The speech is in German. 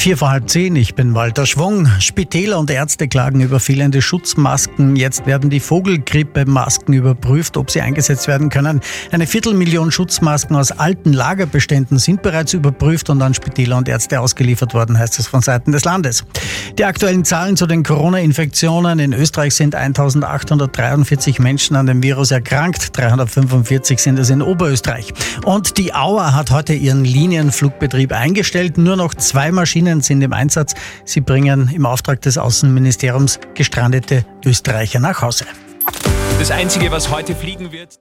Vier vor halb zehn, ich bin Walter Schwung. Spitäler und Ärzte klagen über fehlende Schutzmasken. Jetzt werden die Vogelgrippe-Masken überprüft, ob sie eingesetzt werden können. Eine Viertelmillion Schutzmasken aus alten Lagerbeständen sind bereits überprüft und an Spitäler und Ärzte ausgeliefert worden, heißt es von Seiten des Landes. Die aktuellen Zahlen zu den Corona-Infektionen in Österreich sind 1843 Menschen an dem Virus erkrankt, 345 sind es in Oberösterreich. Und die Auer hat heute ihren Linienflugbetrieb eingestellt. Nur noch zwei Maschinen Maschinen sind im Einsatz. Sie bringen im Auftrag des Außenministeriums gestrandete Österreicher nach Hause. Das Einzige, was heute fliegen wird.